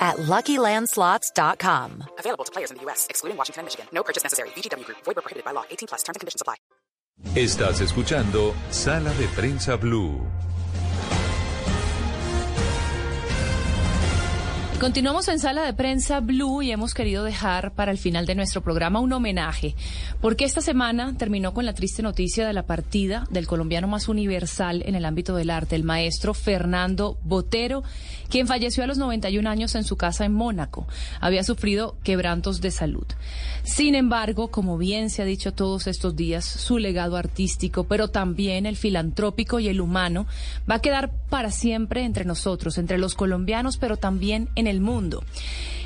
at LuckyLandSlots.com. Available to players in the U.S., excluding Washington and Michigan. No purchase necessary. VGW Group. Void where prohibited by law. 18 plus. Terms and conditions apply. Estás escuchando Sala de Prensa Blue. Continuamos en sala de prensa Blue y hemos querido dejar para el final de nuestro programa un homenaje, porque esta semana terminó con la triste noticia de la partida del colombiano más universal en el ámbito del arte, el maestro Fernando Botero, quien falleció a los 91 años en su casa en Mónaco. Había sufrido quebrantos de salud. Sin embargo, como bien se ha dicho todos estos días, su legado artístico, pero también el filantrópico y el humano, va a quedar para siempre entre nosotros, entre los colombianos, pero también en el mundo.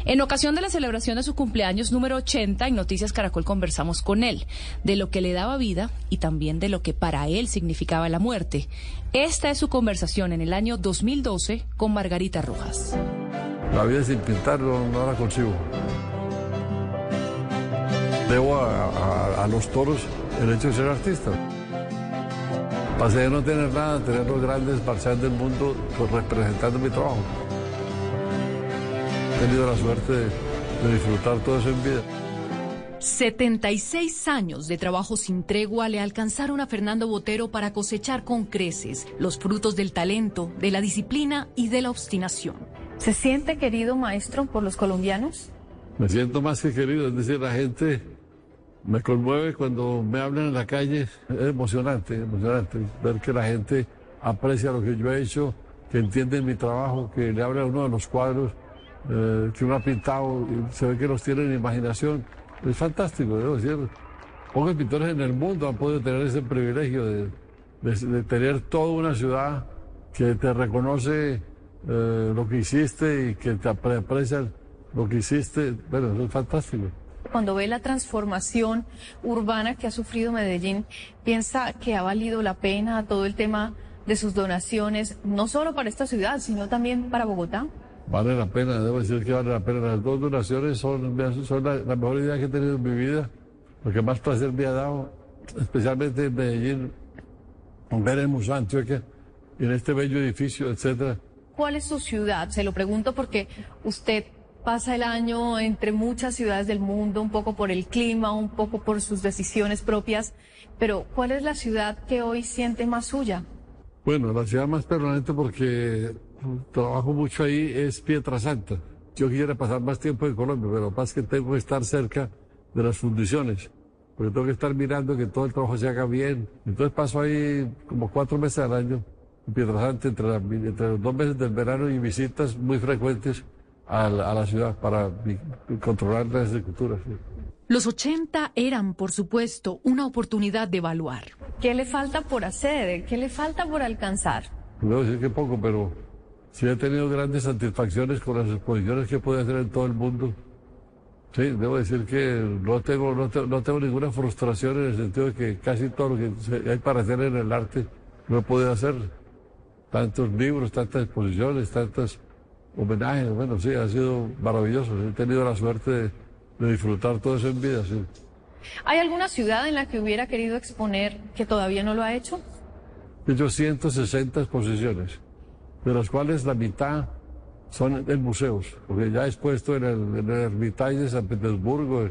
En ocasión de la celebración de su cumpleaños número 80, en Noticias Caracol conversamos con él de lo que le daba vida y también de lo que para él significaba la muerte. Esta es su conversación en el año 2012 con Margarita Rojas. La vida sin pintar no, no la consigo. Debo a, los toros el hecho de ser artista. Pasé de no tener nada, tener los grandes marchantes del mundo pues, representando mi trabajo. He tenido la suerte de, de disfrutar todo eso en vida. 76 años de trabajo sin tregua le alcanzaron a Fernando Botero para cosechar con creces los frutos del talento, de la disciplina y de la obstinación. ¿Se siente querido maestro por los colombianos? Me siento más que querido, es decir, la gente me conmueve cuando me hablan en la calle, es emocionante, emocionante ver que la gente aprecia lo que yo he hecho, que entienden mi trabajo, que le habla a uno de los cuadros eh, que uno ha pintado, se ve que los tienen en imaginación. Es fantástico, debo decir. Pocos pintores en el mundo han podido tener ese privilegio de, de- de tener toda una ciudad que te reconoce eh, lo que hiciste y que te apre- aprecia lo que hiciste. Bueno, eso es fantástico. Cuando ve la transformación urbana que ha sufrido Medellín, piensa que ha valido la pena todo el tema de sus donaciones, no solo para esta ciudad, sino también para Bogotá. Vale la pena, debo decir que vale la pena. Las dos donaciones son, son la, la mejor idea que he tenido en mi vida. Lo que más placer me ha dado, especialmente en Medellín, ver el Museo Antioquia, en este bello edificio, etcétera. ¿Cuál es su ciudad? Se lo pregunto porque usted pasa el año entre muchas ciudades del mundo, un poco por el clima, un poco por sus decisiones propias, pero ¿cuál es la ciudad que hoy siente más suya? Bueno, la ciudad más permanente porque trabajo mucho ahí es Pietrasanta. Yo quisiera pasar más tiempo en Colombia, pero más que tengo que estar cerca de las fundiciones, porque tengo que estar mirando que todo el trabajo se haga bien. Entonces paso ahí como cuatro meses al año en Pietrasanta, entre, la- entre los dos meses del verano y visitas muy frecuentes a la, a la ciudad para controlar las esculturas. sí. Los 80 eran, por supuesto, una oportunidad de evaluar. ¿Qué le falta por hacer? ¿Qué le falta por alcanzar? Debo decir que poco, pero sí he tenido grandes satisfacciones con las exposiciones que puedo hacer en todo el mundo. Sí, debo decir que no tengo, no, te- no tengo ninguna frustración en el sentido de que casi todo lo que hay para hacer en el arte lo he podido hacer. Tantos libros, tantas exposiciones, tantos homenajes. Bueno, sí, ha sido maravilloso. He tenido la suerte de, de disfrutar todo eso en vida. Sí. ¿Hay alguna ciudad en la que hubiera querido exponer que todavía no lo ha hecho? He hecho 160 exposiciones, de las cuales la mitad son en museos, porque ya expuesto en el, en el Hermitage de San Petersburgo,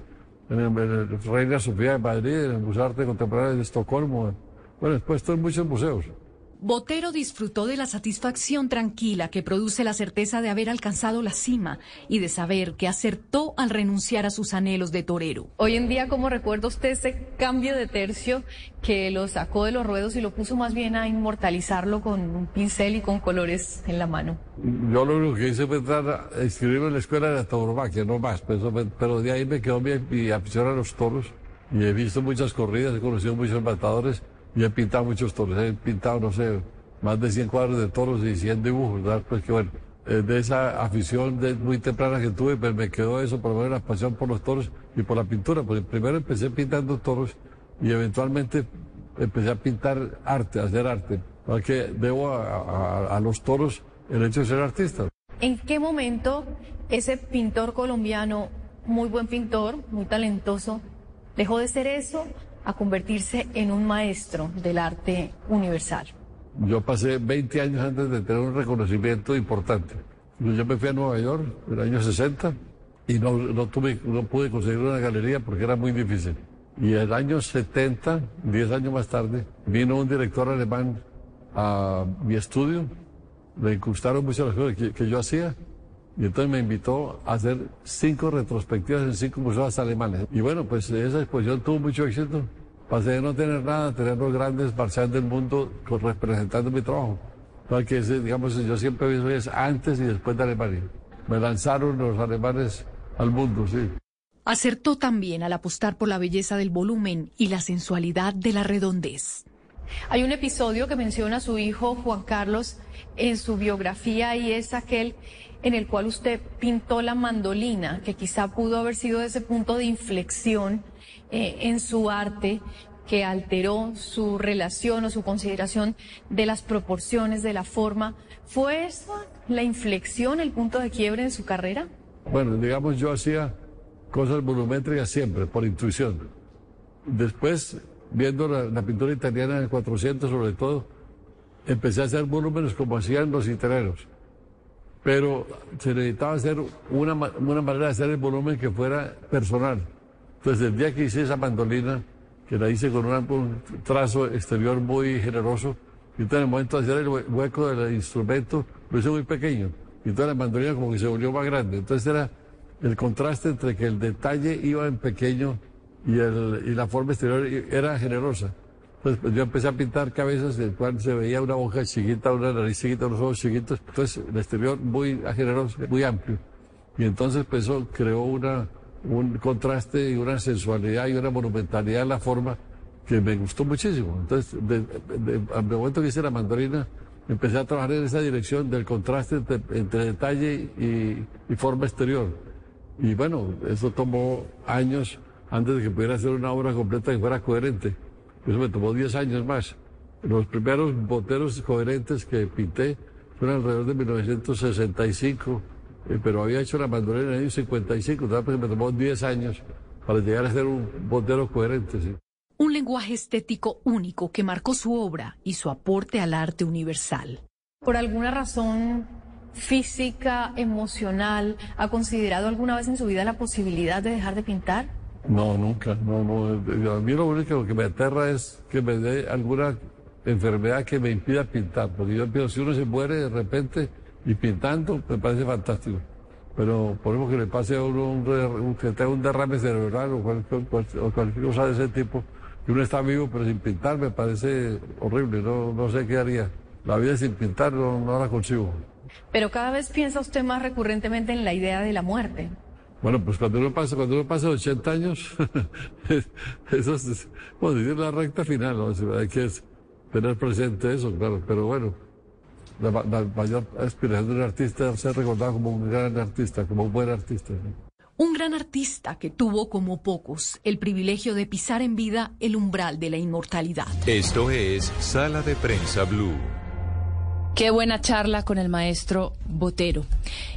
en el, Reina Sofía de Madrid, en el Museo de Arte Contemporáneo de Estocolmo. Bueno, expuesto en muchos museos. Botero disfrutó de la satisfacción tranquila que produce la certeza de haber alcanzado la cima y de saber que acertó al renunciar a sus anhelos de torero. Hoy en día, ¿cómo recuerda usted ese cambio de tercio que lo sacó de los ruedos y lo puso más bien a inmortalizarlo con un pincel y con colores en la mano? Yo lo único que hice fue entrar a inscribirme en la escuela de tauromaquia, no más, pero, pero de ahí me quedó mi, mi afición a los toros y he visto muchas corridas, he conocido muchos matadores y he pintado muchos toros. He pintado, no sé, más de 100 cuadros de toros y 100 dibujos, ¿verdad? Pues que bueno, eh, de esa afición de, muy temprana que tuve, pues me quedó eso, por lo menos la pasión por los toros y por la pintura. Pues primero empecé pintando toros y eventualmente empecé a pintar arte, a hacer arte, porque debo a, a- a los toros el hecho de ser artista. ¿En qué momento ese pintor colombiano, muy buen pintor, muy talentoso, dejó de ser eso a convertirse en un maestro del arte universal? Yo pasé 20 años antes de tener un reconocimiento importante. Yo me fui a Nueva York en el año 60 y no, no, tuve, no pude conseguir una galería porque era muy difícil. Y el año 70, 10 años más tarde, vino un director alemán a mi estudio, le gustaron mucho las cosas que, que yo hacía y entonces me invitó a hacer cinco retrospectivas en cinco museos alemanes. Y bueno, pues esa exposición tuvo mucho éxito. Pasé de no tener nada a tener los grandes marchantes del mundo representando mi trabajo. Para que ese, digamos, yo siempre he visto es antes y después de Alemania. Me lanzaron los alemanes al mundo, sí. Acertó también al apostar por la belleza del volumen y la sensualidad de la redondez. Hay un episodio que menciona a su hijo Juan Carlos en su biografía y es aquel en el cual usted pintó la mandolina, que quizá pudo haber sido ese punto de inflexión eh, en su arte que alteró su relación o su consideración de las proporciones, de la forma. ¿Fue eso la inflexión, el punto de quiebre en su carrera? Bueno, digamos, yo hacía cosas volumétricas siempre, por intuición. Después, viendo la, la pintura italiana del 400 sobre todo, empecé a hacer volúmenes como hacían los italianos. Pero se necesitaba hacer una, una manera de hacer el volumen que fuera personal. Entonces, el día que hice esa mandolina, que la hice con un trazo exterior muy generoso, y entonces en el momento de hacer el hue- hueco del instrumento, lo hice muy pequeño. Y entonces la mandolina como que se volvió más grande. Entonces era el contraste entre que el detalle iba en pequeño y, el, y la forma exterior era generosa. Entonces pues, yo empecé a pintar cabezas en el cual se veía una boca chiquita, una nariz chiquita, unos ojos chiquitos. Entonces el exterior muy generoso, muy amplio. Y entonces pues eso creó una, un contraste y una sensualidad y una monumentalidad en la forma que me gustó muchísimo. Entonces, de- de- al momento que hice la mandolina, empecé a trabajar en esa dirección del contraste entre, entre detalle y, y forma exterior. Y bueno, eso tomó años antes de que pudiera hacer una obra completa que fuera coherente. Eso me tomó 10 años más. Los primeros boteros coherentes que pinté fueron alrededor de 1965, eh, pero había hecho la mandolina en el año 55, entonces me tomó 10 años para llegar a ser un botero coherente. sí. Un lenguaje estético único que marcó su obra y su aporte al arte universal. ¿Por alguna razón física, emocional, ha considerado alguna vez en su vida la posibilidad de dejar de pintar? No, nunca. No, no. A mí lo único que me aterra es que me dé alguna enfermedad que me impida pintar. Porque yo pienso, si uno se muere de repente y pintando, me parece fantástico. Pero por que le pase a uno un, un- que tenga un derrame cerebral o cualquier, cualquier cosa de ese tipo, que uno está vivo pero sin pintar, me parece horrible. No, no sé qué haría. La vida sin pintar no, no la consigo. Pero cada vez piensa usted más recurrentemente en la idea de la muerte. Bueno, pues cuando uno pasa, cuando uno pasa 80 años, eso es, como decir, la recta final, ¿no? Hay que tener presente eso, claro, pero bueno, la, la mayor aspiración de un artista es ser recordado como un gran artista, como un buen artista. ¿no? Un gran artista que tuvo como pocos el privilegio de pisar en vida el umbral de la inmortalidad. Esto es Sala de Prensa Blue. Qué buena charla con el maestro Botero.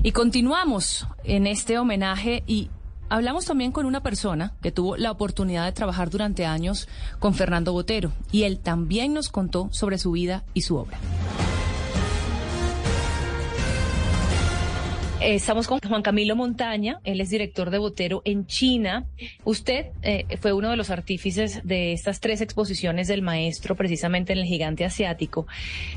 Y continuamos en este homenaje y hablamos también con una persona que tuvo la oportunidad de trabajar durante años con Fernando Botero y él también nos contó sobre su vida y su obra. Estamos con Juan Camilo Montaña, él es director de Botero en China. Usted eh, fue uno de los artífices de estas tres exposiciones del maestro precisamente en el gigante asiático.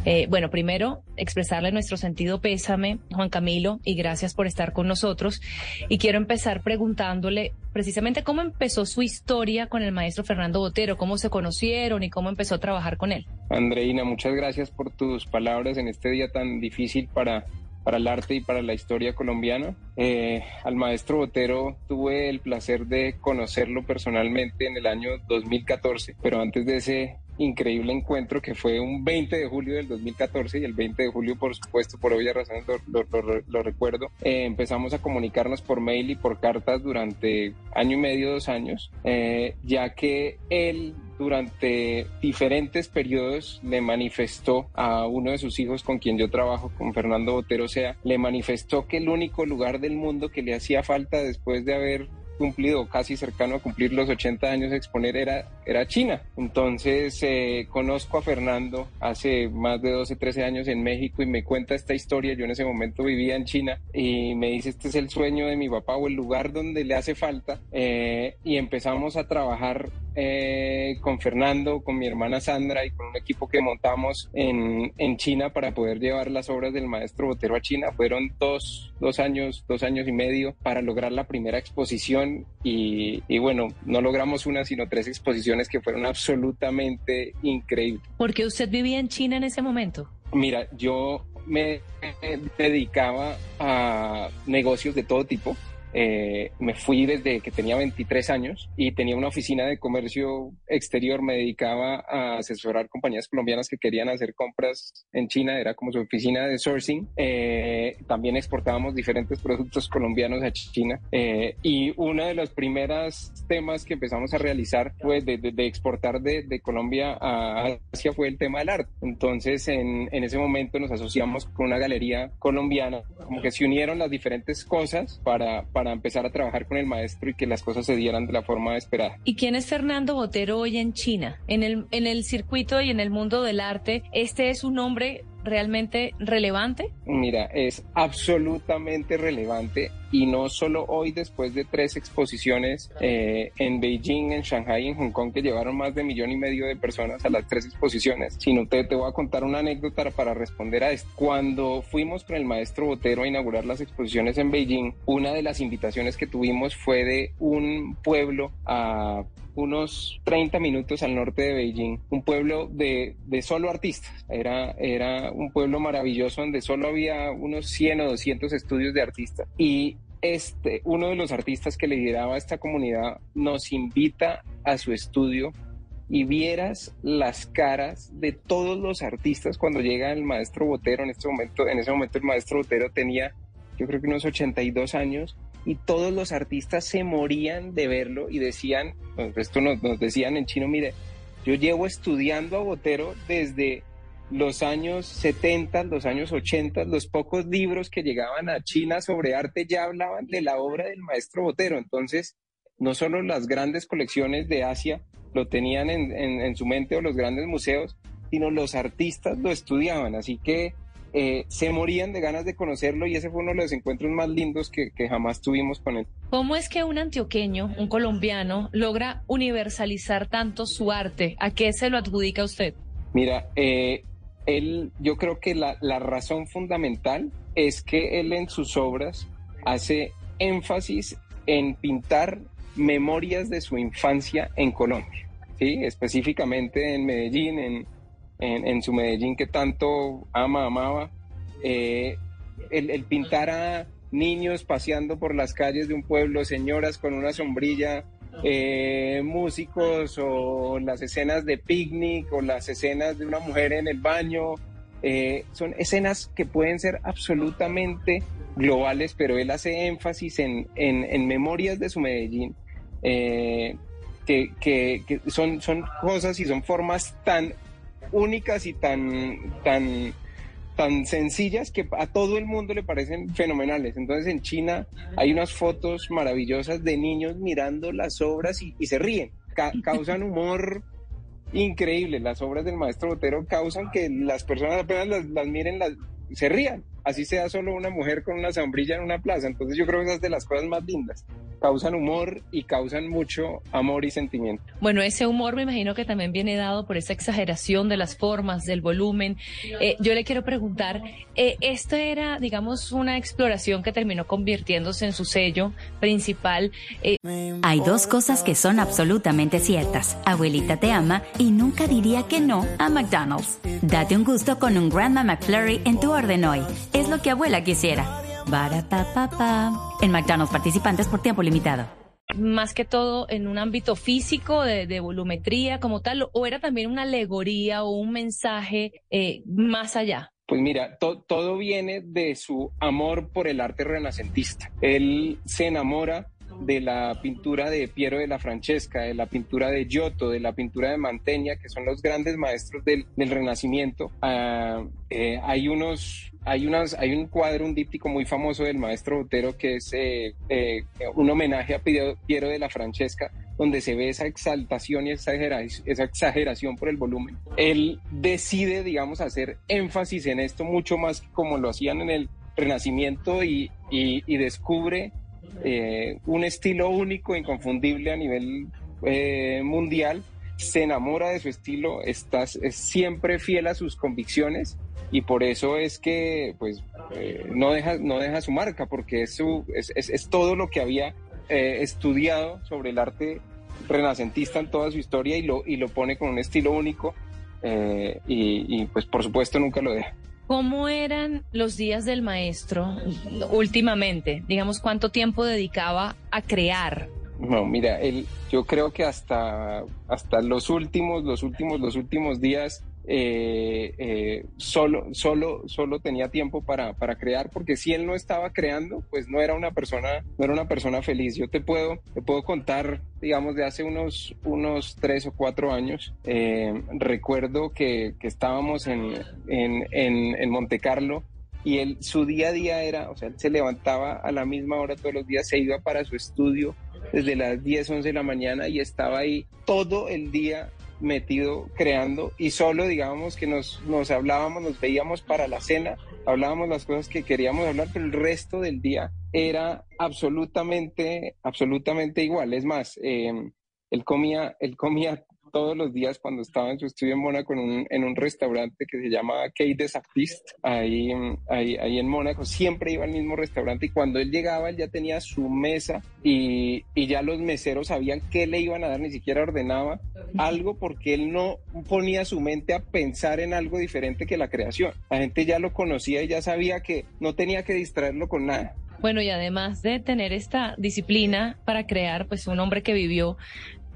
Eh, bueno, primero expresarle nuestro sentido pésame, Juan Camilo, y gracias por estar con nosotros. Y quiero empezar preguntándole precisamente cómo empezó su historia con el maestro Fernando Botero, cómo se conocieron y cómo empezó a trabajar con él. Andreina, muchas gracias por tus palabras en este día tan difícil para, para el arte y para la historia colombiana. Eh, al maestro Botero tuve el placer de conocerlo personalmente en el año 2014, pero antes de ese increíble encuentro que fue un 20 de julio del 2014 y el 20 de julio, por supuesto, por obvias razones lo, recuerdo. Eh, empezamos a comunicarnos por mail y por cartas durante año y medio, dos años, eh, ya que él durante diferentes periodos le manifestó a uno de sus hijos con quien yo trabajo, con Fernando Botero Sea, le manifestó que el único lugar del mundo que le hacía falta después de haber cumplido, casi cercano a cumplir los 80 años de exponer, era, era China. Entonces eh, conozco a Fernando hace más de 12, 13 años en México y me cuenta esta historia. Yo en ese momento vivía en China y me dice, este es el sueño de mi papá o el lugar donde le hace falta. Eh, y empezamos a trabajar eh, con Fernando, con mi hermana Sandra y con un equipo que montamos en, en, China para poder llevar las obras del maestro Botero a China. Fueron dos, dos años, dos años y medio para lograr la primera exposición y, y bueno, no logramos una sino tres exposiciones que fueron absolutamente increíbles. ¿Por qué usted vivía en China en ese momento? Mira, yo me dedicaba a negocios de todo tipo. Eh, me fui desde que tenía 23 años y tenía una oficina de comercio exterior. Me dedicaba a asesorar compañías colombianas que querían hacer compras en China. Era como su oficina de sourcing. Eh, también exportábamos diferentes productos colombianos a China. Eh, y uno de los primeros temas que empezamos a realizar fue de, de, exportar de, de, Colombia a Asia fue el tema del arte. Entonces, en, en ese momento nos asociamos con una galería colombiana. Como que se unieron las diferentes cosas para para empezar a trabajar con el maestro y que las cosas se dieran de la forma esperada. ¿Y quién es Fernando Botero hoy en China? En el, en el circuito y en el mundo del arte, ¿este es un hombre realmente relevante? Mira, es absolutamente relevante y no solo hoy después de tres exposiciones eh, en Beijing, en Shanghai y en Hong Kong que llevaron más de millón y medio de personas a las tres exposiciones, sino te, te voy a contar una anécdota para responder a esto. Cuando fuimos con el maestro Botero a inaugurar las exposiciones en Beijing, una de las invitaciones que tuvimos fue de un pueblo a unos 30 minutos al norte de Beijing, un pueblo de, de, solo artistas. Era, era un pueblo maravilloso donde solo había unos 100 o 200 estudios de artistas. Y este, uno de los artistas que lideraba esta comunidad nos invita a su estudio y vieras las caras de todos los artistas cuando llega el maestro Botero en este momento, en ese momento el maestro Botero tenía yo creo que unos 82 años y todos los artistas se morían de verlo y decían, esto nos, decían en chino, mire, yo llevo estudiando a Botero desde los años 70, los años 80, los pocos libros que llegaban a China sobre arte ya hablaban de la obra del maestro Botero. Entonces, no solo las grandes colecciones de Asia lo tenían en, en su mente o los grandes museos, sino los artistas lo estudiaban. Así que eh, se morían de ganas de conocerlo y ese fue uno de los encuentros más lindos que, jamás tuvimos con él. ¿Cómo es que un antioqueño, un colombiano, logra universalizar tanto su arte? ¿A qué se lo adjudica usted? Mira, eh, él, yo creo que la, la razón fundamental es que él en sus obras hace énfasis en pintar memorias de su infancia en Colombia, ¿sí? específicamente en Medellín, en, en, su Medellín que tanto ama, amaba. Eh, el, pintar a niños paseando por las calles de un pueblo, señoras con una sombrilla, eh, músicos o las escenas de picnic o las escenas de una mujer en el baño. Eh, son escenas que pueden ser absolutamente globales, pero él hace énfasis en, en, memorias de su Medellín, que, que, que, son, son cosas y son formas tan únicas y tan, tan, tan sencillas que a todo el mundo le parecen fenomenales. Entonces en China hay unas fotos maravillosas de niños mirando las obras y, se ríen, causan humor increíble. Las obras del maestro Botero causan que las personas apenas las, las miren, las, se rían así sea solo una mujer con una sombrilla en una plaza. Entonces yo creo que esas de las cosas más lindas. Causan humor y causan mucho amor y sentimiento. Bueno, ese humor me imagino que también viene dado por esa exageración de las formas, del volumen. Eh, yo le quiero preguntar, eh, ¿esto era, digamos, una exploración que terminó convirtiéndose en su sello principal? Eh, Hay dos cosas que son absolutamente ciertas. Abuelita te ama y nunca diría que no a McDonald's. Date un gusto con un Grandma McFlurry en tu orden hoy es lo que abuela quisiera. En McDonald's participantes por tiempo limitado. más que todo en un ámbito físico, de, volumetría como tal, o era también una alegoría o un mensaje eh, más allá? Pues mira, todo viene de su amor por el arte renacentista. Él se enamora de la pintura de Piero de la Francesca, de la pintura de Giotto, de la pintura de Mantegna, que son los grandes maestros del, Renacimiento. Ah, eh, hay unos, hay unas, hay un cuadro, un díptico muy famoso del maestro Botero que es eh, eh, un homenaje a Piero de la Francesca, donde se ve esa exaltación y esa exageración por el volumen. Él decide, digamos, hacer énfasis en esto mucho más como lo hacían en el Renacimiento y descubre eh, un estilo único, inconfundible a nivel eh, mundial, se enamora de su estilo, está, es siempre fiel a sus convicciones y por eso es que pues, eh, no, deja, no deja su marca, porque es, es, todo lo que había estudiado sobre el arte renacentista en toda su historia y lo, y lo pone con un estilo único y, y pues por supuesto nunca lo deja. ¿Cómo eran los días del maestro últimamente? Digamos, ¿cuánto tiempo dedicaba a crear? No, mira, él, yo creo que hasta, hasta los últimos, los últimos, los últimos días eh, eh, solo, solo, solo tenía tiempo para, para, crear, porque si él no estaba creando, pues no era una persona, no era una persona feliz. Yo te puedo, te puedo contar, digamos, de hace unos, unos tres o cuatro años. Eh, recuerdo que, que estábamos en, en, en, en Monte Carlo y él, su día a día era, o sea, él se levantaba a la misma hora todos los días, se iba para su estudio desde las 10, 11 de la mañana y estaba ahí todo el día metido creando y solo digamos que nos, nos hablábamos, nos veíamos para la cena, hablábamos las cosas que queríamos hablar, pero el resto del día era absolutamente, absolutamente igual. Es más, eh, él comía, él comía todos los días cuando estaba en su estudio en Mónaco en un, en un restaurante que se llama Kate des Artistes, ahí, ahí, ahí, en Mónaco, siempre iba al mismo restaurante y cuando él llegaba él ya tenía su mesa y ya los meseros sabían qué le iban a dar, ni siquiera ordenaba algo porque él no ponía su mente a pensar en algo diferente que la creación. La gente ya lo conocía y ya sabía que no tenía que distraerlo con nada. Bueno, y además de tener esta disciplina para crear, pues un hombre que vivió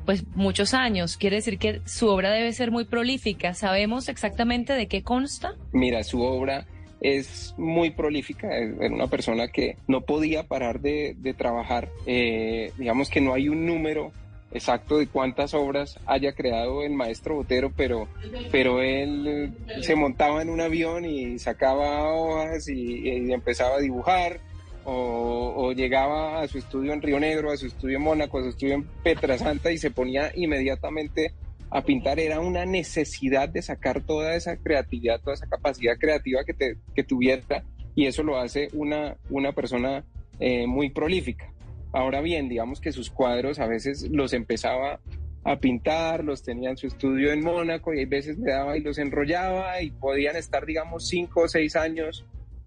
pues muchos años. Quiere decir que su obra debe ser muy prolífica. ¿Sabemos exactamente de qué consta? Mira, su obra es muy prolífica, era una persona que no podía parar de, trabajar. Eh, digamos que no hay un número exacto de cuántas obras haya creado el maestro Botero, pero, pero él se montaba en un avión y sacaba hojas y empezaba a dibujar o, llegaba a su estudio en Río Negro, a su estudio en Mónaco, a su estudio en Petrasanta y se ponía inmediatamente a pintar. Era una necesidad de sacar toda esa creatividad, toda esa capacidad creativa que, te, que tuviera y eso lo hace una, una persona eh, muy prolífica. Ahora bien, digamos que sus cuadros a veces los empezaba a pintar, los tenía en su estudio en Mónaco y hay veces me daba y los enrollaba y podían estar, digamos, cinco o seis años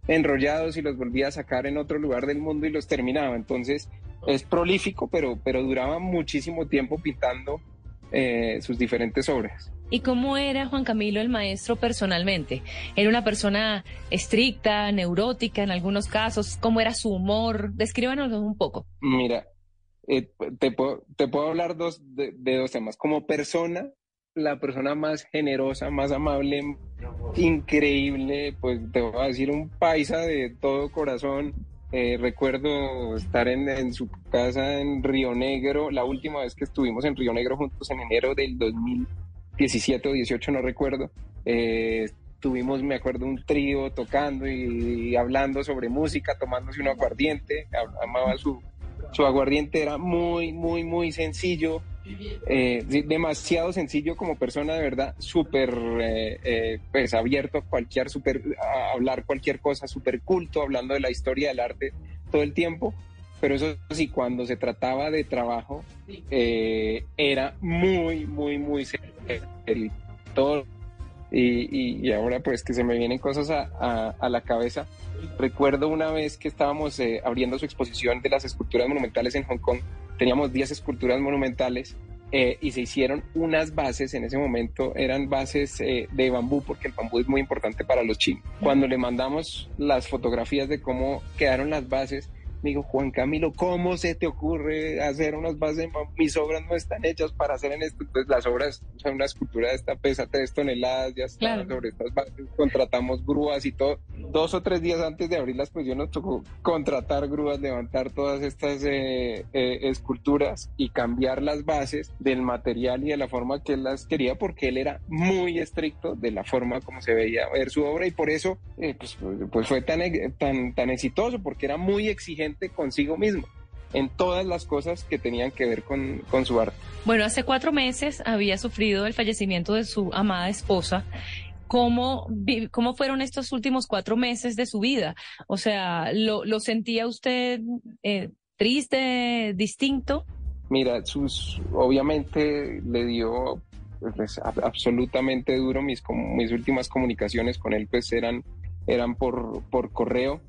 enrollados y los volvía a sacar en otro lugar del mundo y los terminaba. Entonces es prolífico, pero, pero duraba muchísimo tiempo pintando eh, sus diferentes obras. ¿Y cómo era Juan Camilo el maestro personalmente? ¿Era una persona estricta, neurótica en algunos casos? ¿Cómo era su humor? Descríbanos un poco. Mira, eh, te, puedo, te, puedo, hablar dos, de, de dos temas. Como persona, la persona más generosa, más amable, increíble, pues te voy a decir un paisa de todo corazón. Eh, recuerdo estar en, su casa en Río Negro, la última vez que estuvimos en Río Negro juntos en enero del 2017 o 18, no recuerdo. Eh, tuvimos, me acuerdo, un trío tocando y, hablando sobre música, tomándose un aguardiente. Amaba su, su aguardiente, era muy, muy, muy sencillo eh, demasiado sencillo como persona, de verdad, súper eh, eh, pues abierto a cualquier, super, hablar cualquier cosa, súper culto, hablando de la historia del arte todo el tiempo. Pero eso sí, cuando se trataba de trabajo, era muy, muy, muy serio. Todo y, y, ahora pues que se me vienen cosas a, a, la cabeza. Recuerdo una vez que estábamos abriendo su exposición de las esculturas monumentales en Hong Kong teníamos 10 esculturas monumentales eh, y se hicieron unas bases, en ese momento eran bases eh, de bambú, porque el bambú es muy importante para los chinos. Cuando le mandamos las fotografías de cómo quedaron las bases, me dijo, Juan Camilo, ¿cómo se te ocurre hacer unas bases? Mis obras no están hechas para hacer en esto. Entonces las obras, o sea, una escultura de esta pesa tres toneladas, ya está sobre estas bases, contratamos grúas y todo. Dos o tres días antes de abrir la exposición nos tocó contratar grúas, levantar todas estas eh, eh, esculturas y cambiar las bases del material y de la forma que él las quería, porque él era muy estricto de la forma como se veía ver su obra y por eso eh, pues, pues fue tan, tan, tan exitoso, porque era muy exigente consigo mismo en todas las cosas que tenían que ver con, con, su arte. Bueno, hace cuatro meses había sufrido el fallecimiento de su amada esposa. ¿Cómo, cómo fueron estos últimos cuatro meses de su vida? O sea, ¿lo, lo sentía usted eh, triste, distinto? Mira, sus, obviamente le dio pues, absolutamente duro. Mis, mis últimas comunicaciones con él pues eran, eran por, por correo.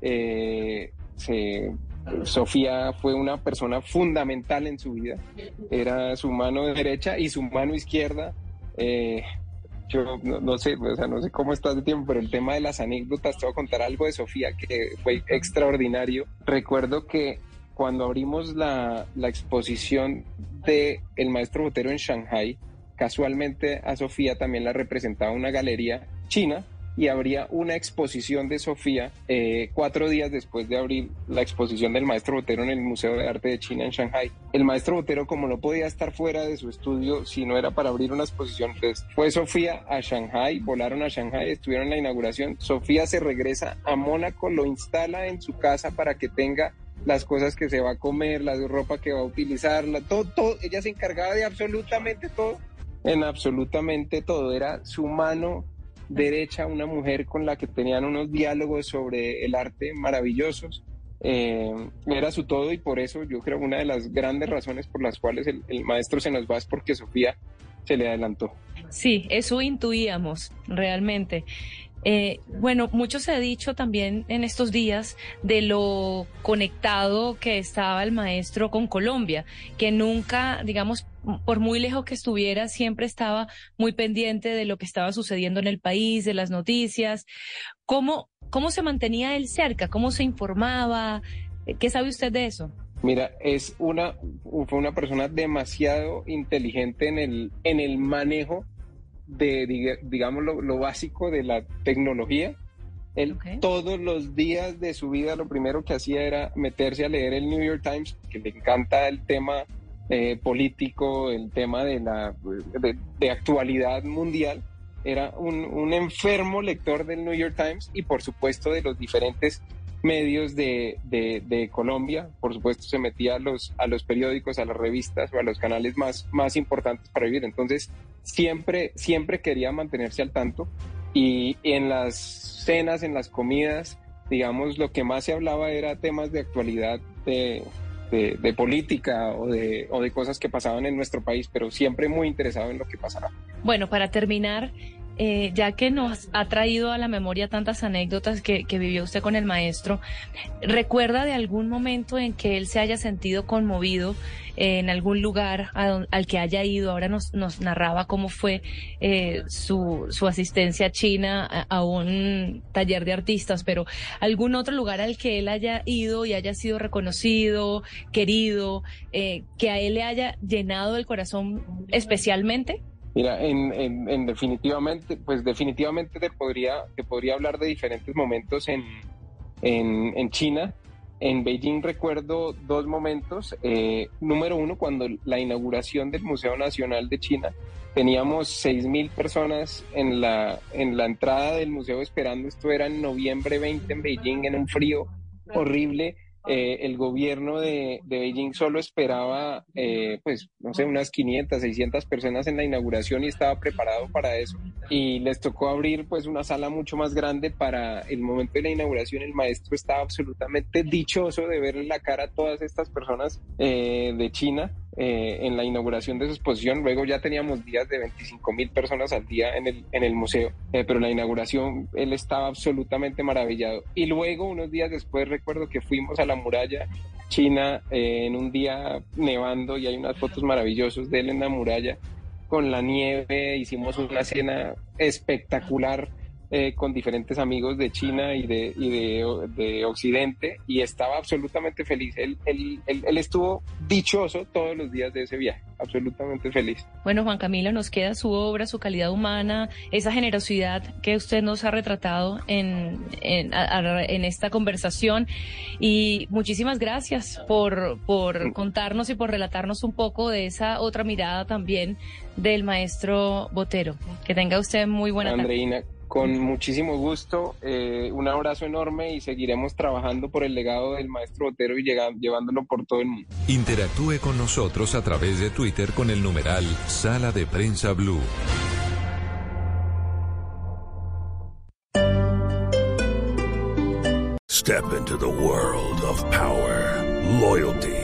Eh, Sofía fue una persona fundamental en su vida. Era su mano derecha y su mano izquierda. Eh, yo no, sé, o sea, no sé cómo estás de tiempo, pero el tema de las anécdotas, te voy a contar algo de Sofía que fue extraordinario. Recuerdo que cuando abrimos la, la exposición de El Maestro Botero en Shanghai, casualmente a Sofía también la representaba una galería china y habría una exposición de Sofía eh, cuatro días después de abrir la exposición del maestro Botero en el Museo de Arte de China en Shanghai. El maestro Botero, como no podía estar fuera de su estudio si no era para abrir una exposición, pues fue Sofía a Shanghai, volaron a Shanghai, estuvieron en la inauguración. Sofía se regresa a Mónaco, lo instala en su casa para que tenga las cosas que se va a comer, la ropa que va a utilizar, todo, todo, ella se encargaba de absolutamente todo, en absolutamente todo, era su mano derecha, una mujer con la que tenían unos diálogos sobre el arte maravillosos. Eh, era su todo y por eso yo creo una de las grandes razones por las cuales el, maestro se nos va es porque Sofía se le adelantó. Sí, eso intuíamos realmente. Eh, bueno, mucho se ha dicho también en estos días de lo conectado que estaba el maestro con Colombia, que nunca, digamos, por muy lejos que estuviera, siempre estaba muy pendiente de lo que estaba sucediendo en el país, de las noticias. ¿Cómo, cómo se mantenía él cerca? ¿Cómo se informaba? ¿Qué sabe usted de eso? Mira, es una, fue una persona demasiado inteligente en el, en el manejo de, digamos, lo, básico de la tecnología. Él todos los días de su vida lo primero que hacía era meterse a leer el New York Times, que le encanta el tema eh, político, el tema de la de, actualidad mundial. Era un, un, enfermo lector del New York Times y por supuesto de los diferentes medios de, de, Colombia. Por supuesto se metía a los, a los periódicos, a las revistas o a los canales más, más importantes para vivir. Entonces siempre, siempre quería mantenerse al tanto y en las cenas, en las comidas, digamos, lo que más se hablaba era temas de actualidad de, de, política o de, o de cosas que pasaban en nuestro país, pero siempre muy interesado en lo que pasará. Bueno, para terminar, eh, ya que nos ha traído a la memoria tantas anécdotas que, vivió usted con el maestro, ¿recuerda de algún momento en que él se haya sentido conmovido en algún lugar al que haya ido? Ahora nos, nos narraba cómo fue eh, su, su asistencia china a, un taller de artistas, pero algún otro lugar al que él haya ido y haya sido reconocido, querido, eh, que a él le haya llenado el corazón especialmente? Mira, en, en, definitivamente, pues definitivamente te podría, te podría hablar de diferentes momentos en, en, China. En Beijing recuerdo dos momentos. Eh, número uno, cuando la inauguración del Museo Nacional de China, teníamos 6.000 personas en la, en la entrada del museo esperando. Esto era en noviembre 20 en Beijing, en un frío horrible. Eh, el gobierno de, Beijing solo esperaba, eh, pues, no sé, unas 500, 600 personas en la inauguración y estaba preparado para eso. Y les tocó abrir, pues, una sala mucho más grande para el momento de la inauguración. El maestro estaba absolutamente dichoso de ver en la cara a todas estas personas eh, de China eh, en la inauguración de su exposición. Luego ya teníamos días de 25 mil personas al día en el, en el museo, eh, pero la inauguración él estaba absolutamente maravillado. Y luego, unos días después, recuerdo que fuimos a la muralla china eh, en un día nevando y hay unas fotos maravillosas de él en la muralla con la nieve. Hicimos una cena espectacular eh, con diferentes amigos de China y de, y de, de Occidente y estaba absolutamente feliz. Él, él, él, estuvo dichoso todos los días de ese viaje, absolutamente feliz. Bueno, Juan Camilo, nos queda su obra, su calidad humana, esa generosidad que usted nos ha retratado en, en, en esta conversación y muchísimas gracias por, por contarnos y por relatarnos un poco de esa otra mirada también del maestro Botero. Que tenga usted muy buena Andreina, con muchísimo gusto, eh, un abrazo enorme y seguiremos trabajando por el legado del maestro Botero y llevándolo por todo el mundo. Interactúe con nosotros a través de Twitter con el numeral Sala de Prensa Blue. Step into the world of power, loyalty.